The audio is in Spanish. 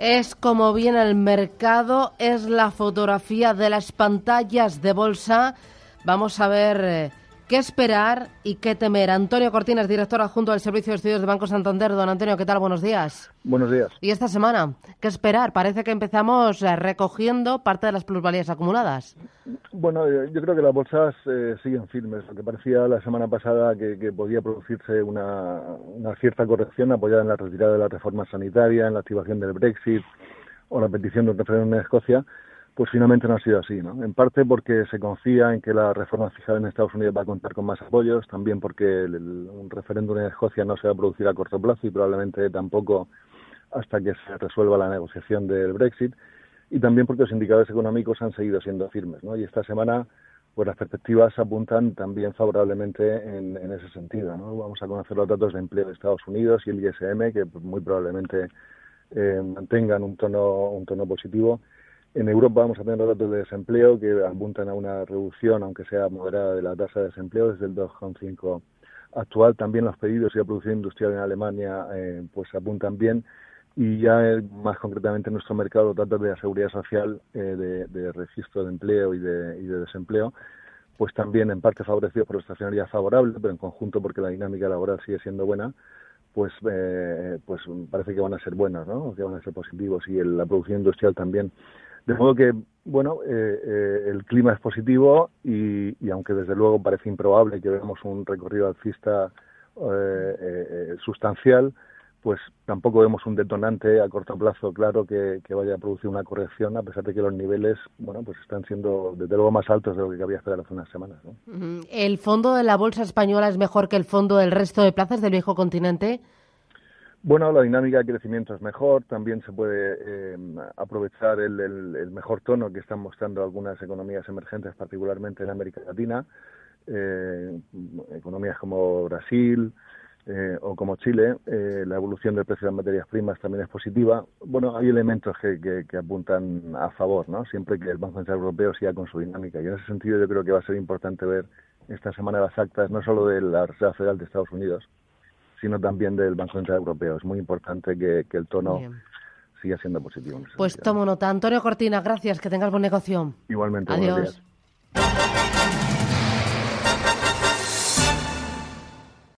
Es como viene el mercado, es la fotografía de las pantallas de bolsa. Vamos a ver eh, qué esperar y qué temer. Antonio Cortines, director adjunto del Servicio de Estudios de Banco Santander. Don Antonio, ¿qué tal? Buenos días. Buenos días. ¿Y esta semana? ¿Qué esperar? Parece que empezamos eh, recogiendo parte de las plusvalías acumuladas. Bueno, eh, yo creo que las bolsas eh, siguen firmes. Lo que parecía la semana pasada que, podía producirse una, cierta corrección apoyada en la retirada de la reforma sanitaria, en la activación del Brexit o la petición de un referéndum en Escocia, pues finalmente no ha sido así, ¿no? En parte porque se confía en que la reforma fijada en Estados Unidos va a contar con más apoyos, también porque un referéndum en Escocia no se va a producir a corto plazo y probablemente tampoco hasta que se resuelva la negociación del Brexit y también porque los indicadores económicos han seguido siendo firmes, ¿no? Y esta semana, pues las perspectivas apuntan también favorablemente en, ese sentido, ¿no? Vamos a conocer los datos de empleo de Estados Unidos y el ISM, que muy probablemente eh, mantengan un tono, un tono positivo. En Europa vamos a tener datos de desempleo que apuntan a una reducción, aunque sea moderada, de la tasa de desempleo desde el 2,5 actual. También los pedidos y la producción industrial en Alemania eh, pues apuntan bien y ya eh, más concretamente en nuestro mercado datos de la seguridad social, eh, de, registro de empleo y de, desempleo, pues también en parte favorecidos por la estacionalidad favorable, pero en conjunto porque la dinámica laboral sigue siendo buena, pues eh, pues parece que van a ser buenos, ¿no? que van a ser positivos y la producción industrial también. De modo que, bueno, el clima es positivo y, y, aunque desde luego parece improbable que veamos un recorrido alcista sustancial, pues tampoco vemos un detonante a corto plazo claro que, vaya a producir una corrección, a pesar de que los niveles, bueno, pues están siendo desde luego más altos de lo que cabía esperar hace unas semanas. ¿El fondo de la bolsa española es mejor que el fondo del resto de plazas del viejo continente? Bueno, la dinámica de crecimiento es mejor, también se puede eh, aprovechar el, mejor tono que están mostrando algunas economías emergentes, particularmente en América Latina, eh, economías como Brasil, eh, o como Chile, eh, la evolución del precio de las materias primas también es positiva. Bueno, hay elementos que, que, apuntan a favor, ¿no? Siempre que el Banco Central Europeo siga con su dinámica. Y en ese sentido yo creo que va a ser importante ver esta semana las actas, no solo de la Reserva Federal de Estados Unidos, sino también del Banco Central Europeo. Es muy importante que, el tono siga siendo positivo. pues tomo nota. Antonio Cortina, gracias. Que tengas buen negocio. Igualmente. Adiós.